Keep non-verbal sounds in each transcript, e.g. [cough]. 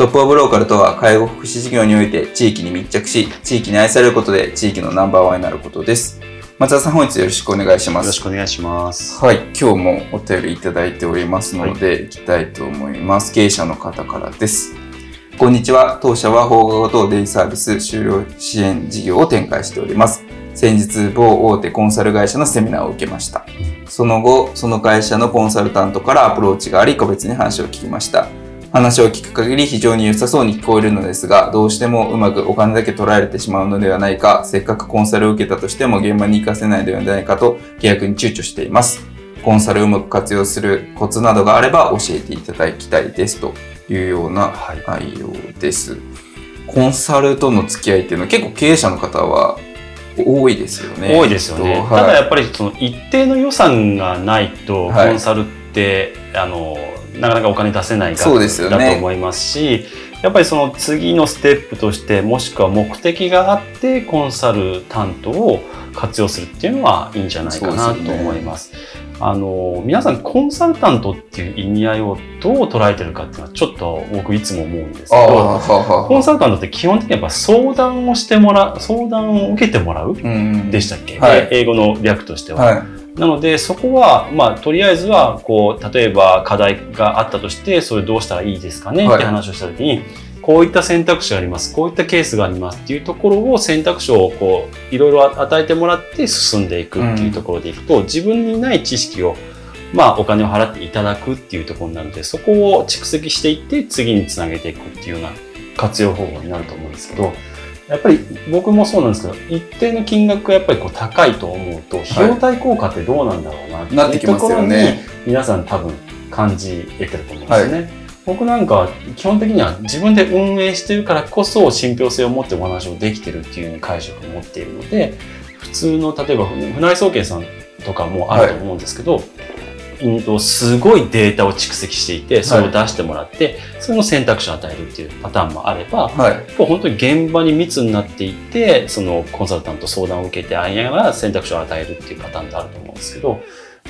トップオブローカルとは介護福祉事業において地域に密着し地域に愛されることで地域のナンバーワンになることです松田さん本日よろしくお願いしますよろしくお願いします。はい、今日もお便りいただいておりますので、い、きたいと思います。経営者の方からです。こんにちは。当社は放課後等デイサービス終了支援事業を展開しております。先日、某大手コンサル会社のセミナーを受けました。その後、その会社のコンサルタントからアプローチがあり、個別に話を聞きました。話を聞く限り非常に良さそうに聞こえるのですが、どうしてもうまくお金だけ取られてしまうのではないか、せっかくコンサルを受けたとしても現場に活かせないのではないかと契約に躊躇しています。コンサルをうまく活用するコツなどがあれば教えていただきたいですというようなはい内容です。コンサルとの付き合いっていうのは結構経営者の方は多いですよね。多いですよね。きっとただやはいっぱりその一定の予算がないと、はいコンサルって、あの、なかなかお金出せないそうですよねだと思いますし、やっぱりその次のステップとして、もしくは目的があって、コンサル担当を活用するっていうのはいいんじゃないかなと思います。あの、皆さんコンサルタントっていう意味合いをどう捉えてるかっていうのはちょっと僕いつも思うんですけど、コンサルタントって基本的にやっぱ相談をしてもらう、相談を受けてもらううんでしたっけ、はいで英語の略としては。はい。なので、そこは、まあ、とりあえずは、こう、例えば課題があったとして、それどうしたらいいですかね、はい。って話をしたときに、こういった選択肢があります、こういったケースがありますっていうところを選択肢をこう、いろいろ与えてもらって進んでいくっていうところでいくと、自分にない知識を、まあ、お金を払っていただくっていうところになるので、そこを蓄積していって、次につなげていくっていうような活用方法になると思うんですけど、やっぱり僕もそうなんですけど、一定の金額がやっぱりこう高いと思うと、費用対効果ってどうなんだろうなっていうところに皆さん多分感じ得てると思うんですよね。僕なんかは基本的には自分で運営してるからこそ信憑性を持ってお話をできてるっていう解釈を持っているので、普通の例えば船井総研さんとかもあると思うんですけど、うんとすごいデータを蓄積していて、それを出してもらって、その選択肢を与えるっていうパターンもあれば、はい。もう本当に現場に密になっていって、そのコンサルタント相談を受けて会いながら選択肢を与えるっていうパターンってあると思うんですけど、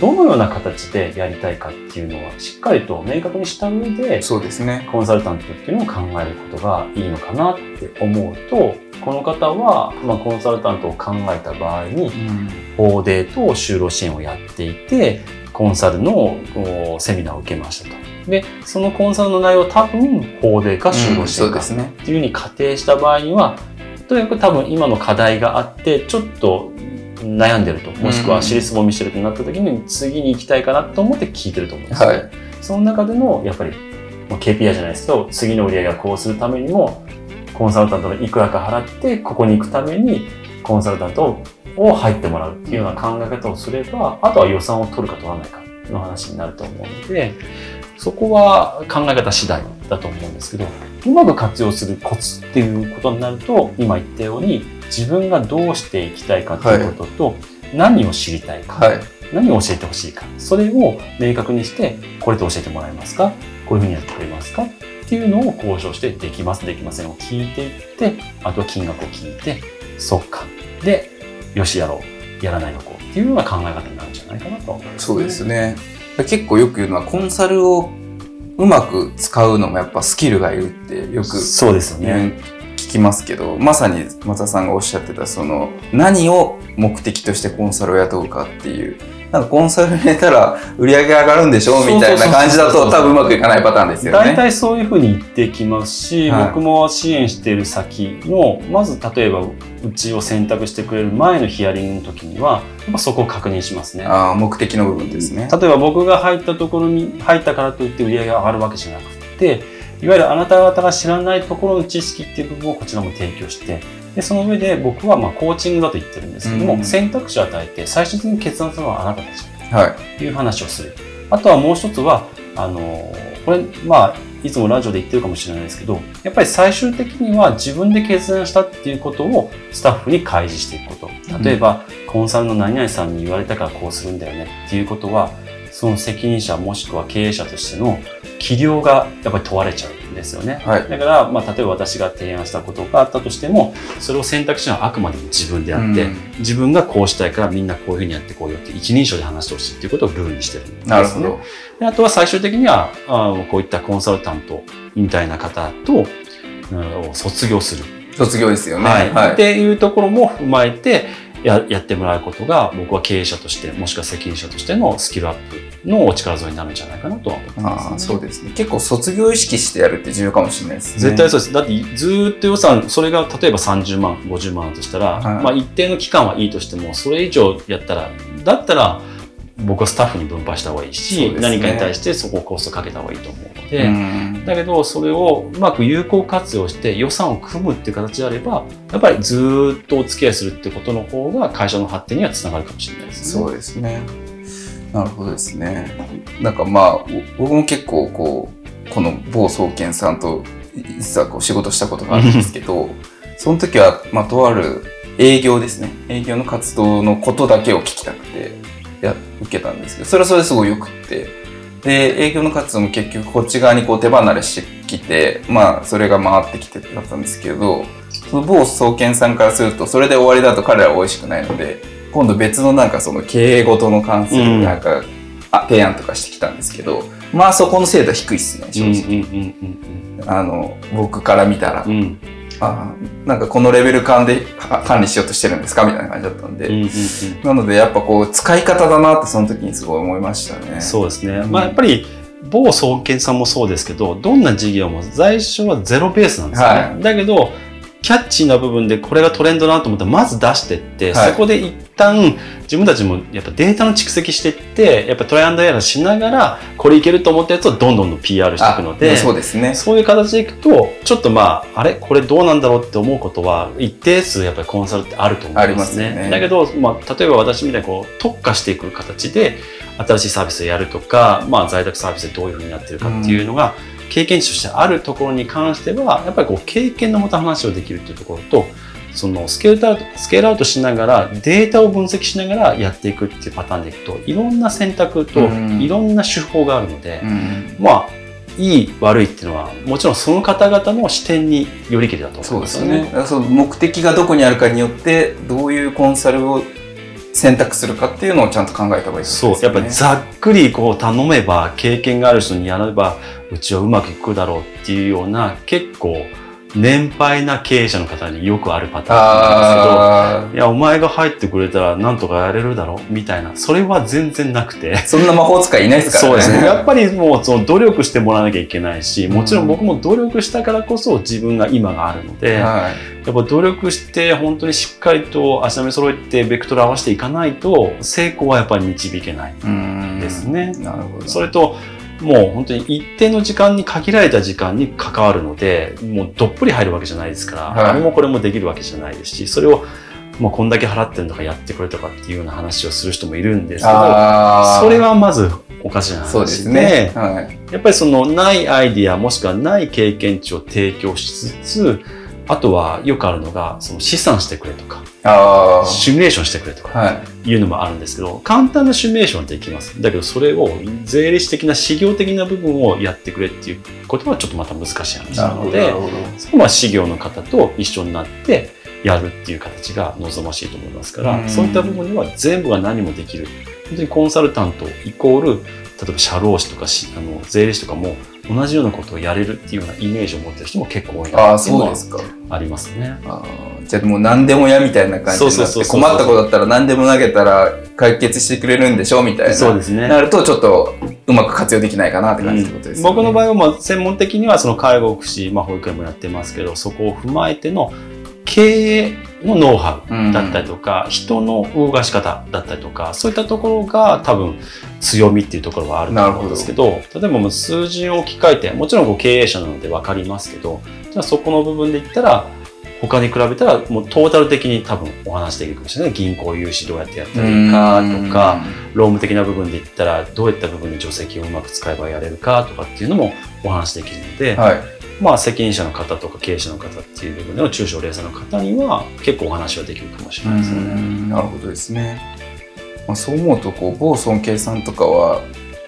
どのような形でやりたいかっていうのはしっかりと明確にした上で、そうですね。コンサルタントっていうのを考えることがいいのかなって思うと、この方は、まあ、コンサルタントを考えた場合に、うん。法デーと就労支援をやっていて、コンサルのセミナーを受けましたと。で、そのコンサルの内容は多分、法デーか就労支援かそうですね。っていうふうに仮定した場合には、とにかく多分今の課題があって、ちょっと悩んでると、もしくは尻すぼみしてるとなった時に、次に行きたいかなと思って聞いてると思うんですよ、はい。その中での、やっぱり、まあ KPI じゃないですけど、次の売り上げがこうするためにも、コンサルタントがいくらか払って、ここに行くために、コンサルタントを入ってもらうっていうような考え方をすれば、あとは予算を取るか取らないかの話になると思うので、そこは考え方次第だと思うんですけど、うまく活用するコツっていうことになると、今言ったように、自分がどうしていきたいかっていうことと、何を知りたいか、はい。何を教えてほしいか、それを明確にして、これで教えてもらえますか？こういうふうにやってくれますか？っていうのを交渉して、できます、できませんを聞いていって、あとは金額を聞いて、そっか。で、よしやろう、やらないのこうっていうような考え方になるんじゃないかなと思います、そうですね。結構よく言うのは、コンサルをうまく使うのもやっぱスキルがいるってよくそうですよね。聞きますけど、まさに松田さんがおっしゃってた、その、何を目的としてコンサルを雇うかっていう、なんかコンサル入れたら売り上げ上がるんでしょみたいな感じだと多分うまくいかないパターンですよね。大体そういうふうに言ってきますし、はい僕も支援している先のまず例えばうちを選択してくれる前のヒアリングの時にはやっぱそこを確認しますね。ああ、目的の部分ですね。例えば僕が入ったところに入ったからといって売り上げが上がるわけじゃなくていわゆるあなた方が知らないところの知識っていう部分をこちらも提供してでその上で僕はまあコーチングだと言ってるんですけども、うん。選択肢を与えて最終的に決断するのはあなたたちはい。という話をする。あとはもう一つはあのこれまあいつもラジオで言ってるかもしれないですけどやっぱり最終的には自分で決断したっていうことをスタッフに開示していくこと。例えば、コンサルの何々さんに言われたからこうするんだよねっていうことはその責任者もしくは経営者としての器量がやっぱり問われちゃうんですよね。はい。だから、まあ、例えば私が提案したことがあったとしても、それを選択肢はあくまでも自分であって、うん自分がこうしたいからみんなこういうふうにやってこうよって一人称で話してほしいっていうことをルールにしてるんです、ね。なるほど。であとは最終的にはあこういったコンサルタントみたいな方と、うん卒業する、卒業ですよね。はいはい。っていうところも踏まえてややってもらうことが僕は経営者としてもしくは責任者としてのスキルアップのお力添えになるんじゃないかなとは思ってます、ね。そうですね。結構卒業意識してやるって重要かもしれないですね。絶対そうです。だってずーっと予算、それが例えば30万、50万だとしたら、はいまあ一定の期間はいいとしても、それ以上やったら、だったら僕はスタッフに分配した方がいいし、ね何かに対してそこをコストかけた方がいいと思うので、うんだけどそれをうまく有効活用して予算を組むっていう形であれば、やっぱりずーっとお付き合いするってことの方が会社の発展にはつながるかもしれないですね。そうですね。なるほどですね。なんかまあ、お僕も結構こう、この某総研さんと実はこう仕事したことがあるんですけど、その時は、まあ、とある営業ですね。営業の活動のことだけを聞きたくて、や、受けたんですけど、それはそれですごい良くって、で、営業の活動も結局こっち側にこう手離れしてきて、まあ、それが回ってきてだったんですけど、その某総研さんからすると、それで終わりだと彼らは美味しくないので、今度別のなんかその経営ごとの関するなんか、あ提案とかしてきたんですけど、まあそこの精度は低いっすね、正うんうん直。僕から見たら、うんうんうんあなんかこのレベル感では管理しようとしてるんですかみたいな感じだったんで、うんうんうんなのでやっぱこう使い方だなってその時にすごい思いましたね。そうですね。うんまあやっぱり、某総研さんもそうですけど、どんな事業も最初はゼロベースなんですよね。はだけど、キャッチーな部分でこれがトレンドだなと思ったらまず出してって、はいそこで一旦自分たちもやっぱデータの蓄積していって、やっぱトライアンドエラーしながら、これいけると思ったやつをどんどんどん PR していくので、あそうですね。そういう形でいくと、ちょっとまあ、あれ？これどうなんだろうって思うことは、一定数やっぱりコンサルってあると思いますね。ありますよねだけど、まあ、例えば私みたいにこう、特化していく形で、新しいサービスをやるとか、まあ、在宅サービスでどういうふうになってるかっていうのが、経験値としてあるところに関しては、やっぱりこう、経験のもと話をできるっていうところと、そのスケールアウト、スケールアウトしながら、データを分析しながらやっていくっていうパターンでいくと、いろんな選択と、うんいろんな手法があるので、うんまあ、いい悪いっていうのは、もちろんその方々の視点によりけりだとそ思うんですすよね。。うでよね目的がどこにあるかによってどういうコンサルを選択するかっていうのをちゃんと考えた方がいいですそう。、やっぱりざっくりこう頼めば、経験がある人にやれば、うちはうまくいくだろうっていうような、結構、年配な経営者の方によくあるパターンなんですけど、あいや、お前が入ってくれたらなんとかやれるだろうみたいな、それは全然なくて。あ、そんな魔法使いいないですからね。そうですね。やっぱりもうその努力してもらわなきゃいけないし、もちろん僕も努力したからこそ自分が今があるので、はい。やっぱ努力して本当にしっかりと足並み揃えてベクトル合わせていかないと成功はやっぱり導けないうんですね。なるほど。それともう本当に一定の時間に限られた時間に関わるのでもうどっぷり入るわけじゃないですから、はいあれもこれもできるわけじゃないですしそれをもうこんだけ払ってるんだからやってくれとかっていうような話をする人もいるんですけどそれはまずおかしな話でね。はい。やっぱりそのないアイディアもしくはない経験値を提供しつつあとはよくあるのがその試算してくれとか。シミュレーションしてくれとかはい。いうのもあるんですけど、簡単なシミュレーションはできます。だけどそれを税理士的な事業的な部分をやってくれっていうことはちょっとまた難しい話なので。そこは事業の方と一緒になってやるっていう形が望ましいと思いますから、うんそういった部分では全部が何もできる。本当にコンサルタントイコール、例えば社労士とかしあの税理士とかも同じようなことをやれるっていうようなイメージを持ってる人も結構多いああ、なっていうのはそうですか。ありますね。あーじゃあもう何でもやみたいな感じになってそうそうそうそう困ったことだったら何でも投げたら解決してくれるんでしょみたいな。そうですね。なるとちょっとうまく活用できないかなって感じってことですね。僕の場合はまあ専門的にはその介護福祉、まあ、保育園もやってますけどそこを踏まえての経営のノウハウだったりとか、人の動かし方だったりとかそういったところが多分強みっていうところはあると思うんですけど例えばもう数字を置き換えてもちろんこう経営者なので分かりますけどじゃあそこの部分で言ったら他に比べたらもうトータル的に多分お話できるかもしれない。銀行融資どうやってやったらいいかとか労務的な部分で言ったらどういった部分で助成金をうまく使えばやれるかとかっていうのもお話できるので、はい。まあ責任者の方とか経営者の方っていう部分での中小零細の方には結構お話はできるかもしれないですね。うんなるほどですね。まあ、そう思うとこう某尊敬さんとかは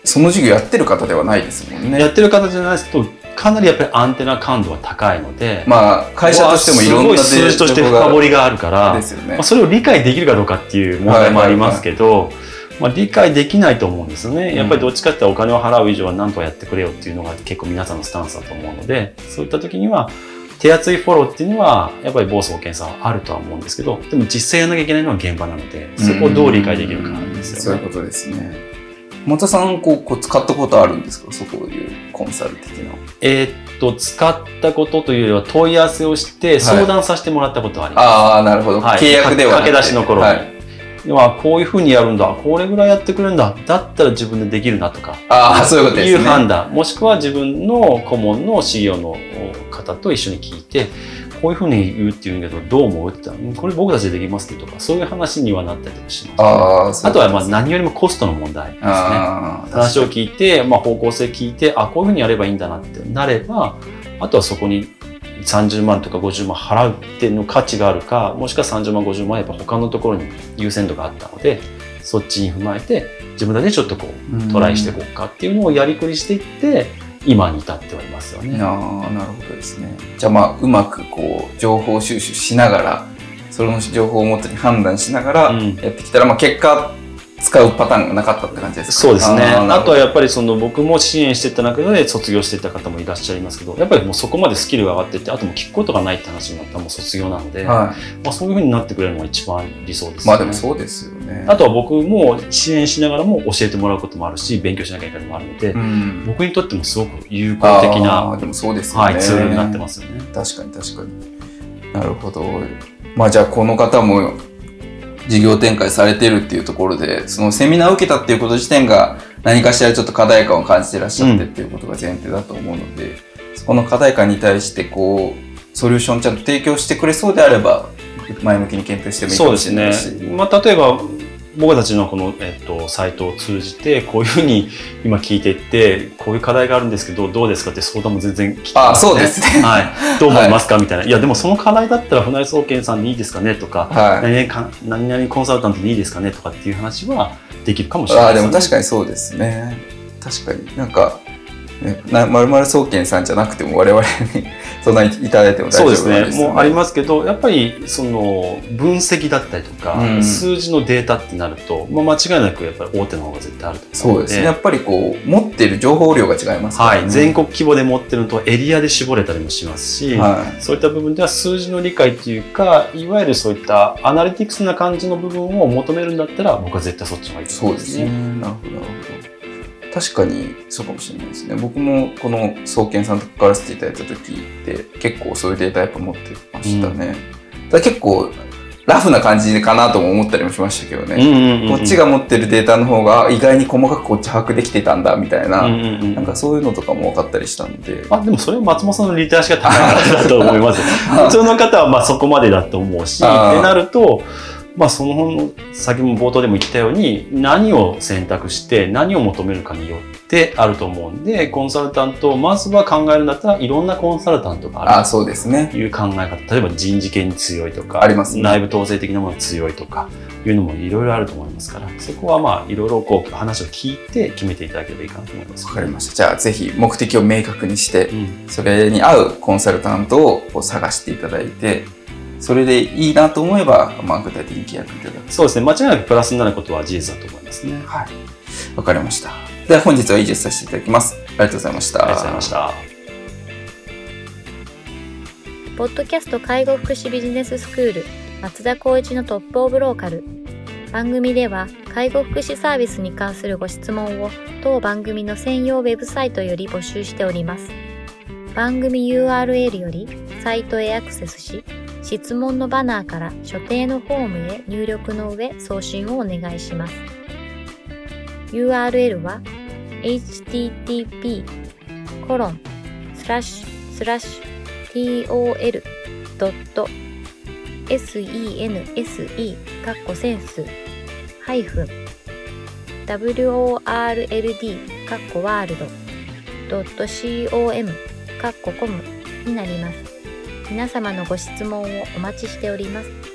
その授業やってる方ではないですもんね。やってる方じゃないですとかなりやっぱりアンテナ感度は高いので、まあ会社としてもいろんなすごい数字として深掘りがあるから、ですよねまあ、。それを理解できるかどうかっていう問題もありますけど、まあ、理解できないと思うんですよね。やっぱりどっちかってお金を払う以上は何とかやってくれよっていうのが結構皆さんのスタンスだと思うので、そういった時には手厚いフォローっていうのはやっぱり暴走検査はあるとは思うんですけど、でも実際やらなきゃいけないのは現場なので、そこをどう理解できるかなんですよね。そういうことですね。松田さんこうこう使ったことあるんですか？そういうコンサル的な。えーっと、使ったことというよりは問い合わせをして相談させてもらったことはあります。ああ、なるほど。はい契約では駆け出しの頃にはい要はこういうふうにやるんだ、これぐらいやってくれるんだ、だったら自分でできるなとか、ああ、そういうことですね。いう判断、もしくは自分の顧問の CEO の方と一緒に聞いて、こういうふうに言うって言うんだけど、どう思うって言ったら、うんこれ僕たちでできますねとか、そういう話にはなったりとかします、ああ、そうあとはまああ何よりもコストの問題ですね。話を聞いて、まあ、方向性聞いて、あ、こういうふうにやればいいんだなってなれば、あとはそこに30万とか50万払うっていうの価値があるか、もしくは30万、50万やっぱ他のところに優先度があったので、そっちに踏まえて、自分たちでちょっとこう、トライしていこうかっていうのをやりくりしていって、今に至ってはいますよね。ああ、なるほどですね。じゃあまあ、うまくこう、情報収集しながら、その情報をもとに判断しながらうんやってきたら、まあ結果、使うパターンがなかったって感じですか？そうですね。あとはやっぱりその僕も支援していった中で卒業していった方もいらっしゃいますけど、やっぱりもうそこまでスキルが上がっていって、あともう聞くことがないって話になったらもう卒業なので、はまあ、そういうふうになってくれるのが一番理想ですい。まあ。でもそうですよね。あとは僕も支援しながらも教えてもらうこともあるし、勉強しなきゃいけないのもあるので、うん。僕にとってもすごく有効的な、でもそうですよね。はい、ツールになってますよね。確かに確かに。なるほど。まあじゃあこの方も事業展開されてるっていうところで、そのセミナーを受けたっていうこと自体が何かしらちょっと課題感を感じてらっしゃってっていうことが前提だと思うので、そこの課題感に対してこう、ソリューションちゃんと提供してくれそうであれば、前向きに検討してもいいかもそうですねしれないし。。まあ、例えば、僕たちのこの、えっと、サイトを通じて、こういうふうに今聞いていって、こういう課題があるんですけど、どうですかって相談も全然来てああ、ますそうですね。[laughs] はい。どう思いますかみたいな。いや、でもその課題だったら、船井総研さんでいいですかねとか、はい。何々コンサルタントでいいですかねとかっていう話はできるかもしれああ、ないでね。ですも確かにそうですね。確かになんか、まるまる総研さんじゃなくても我々に [laughs] そんなにいただいても大丈夫そうですね。なんですよもうありますけど、やっぱりその分析だったりとか、うん数字のデータってなると、まあ、間違いなくやっぱり大手の方が絶対あるとそうですね。やっぱりこう、持っている情報量が違いますからね。はい、全国規模で持ってるのとエリアで絞れたりもしますし、はそういった部分では数字の理解っていうか、いわゆるそういったアナリティクスな感じの部分を求めるんだったら、僕は絶対そっちの方がいいとそうんでね。思ですすね。なるほど、なるほど。確かにそうかもしれないですね。僕もこの総研さんと関わらせていただいた時って結構そういうデータやっぱ持ってましたね。ただ結構ラフな感じかなとも思ったりもしましたけどね。うんうんうんうんこっちが持ってるデータの方が意外に細かくこっち把握できてたんだみたいな、うんうんうんなんかそういうのとかも分かったりしたんで。あでもそれは松本さんのリテラシーが高いからだと思います。[laughs] 普通の方はまあそこまでだと思うし、ってなると、まあその先も冒頭でも言ったように何を選択して何を求めるかによってあると思うんで、コンサルタントをまずは考えるんだったらいろんなコンサルタントがああるそうですね。という考え方。例えば人事系に強いとか、ありますね内部統制的なものが強いとか、いうのもいろいろあると思いますから、そこはまあいろいろこう話を聞いて決めていただければいいかなと思います。わかりました。じゃあぜひ目的を明確にして、うんそれに合うコンサルタントを探していただいて、それでいいなと思えば、まあ、具体的に契約いただく。そうですね。間違いなくプラスになることは事実だと思いますね。はい。わかりました。では本日は以上させていただきます。ありがとうございました。ありがとうございました。ポッドキャスト介護福祉ビジネススクール松田光一のトップオブローカル番組では介護福祉サービスに関するご質問を当番組の専用ウェブサイトより募集しております番組 URL よりサイトへアクセスし質問のバナーから所定のフォームへ入力の上送信をお願いします URL は http コロンスラッシュスラッシュ tol.sense かっこセンスハイフン world かっこワールド .com かっこコムになります。皆様のご質問をお待ちしております。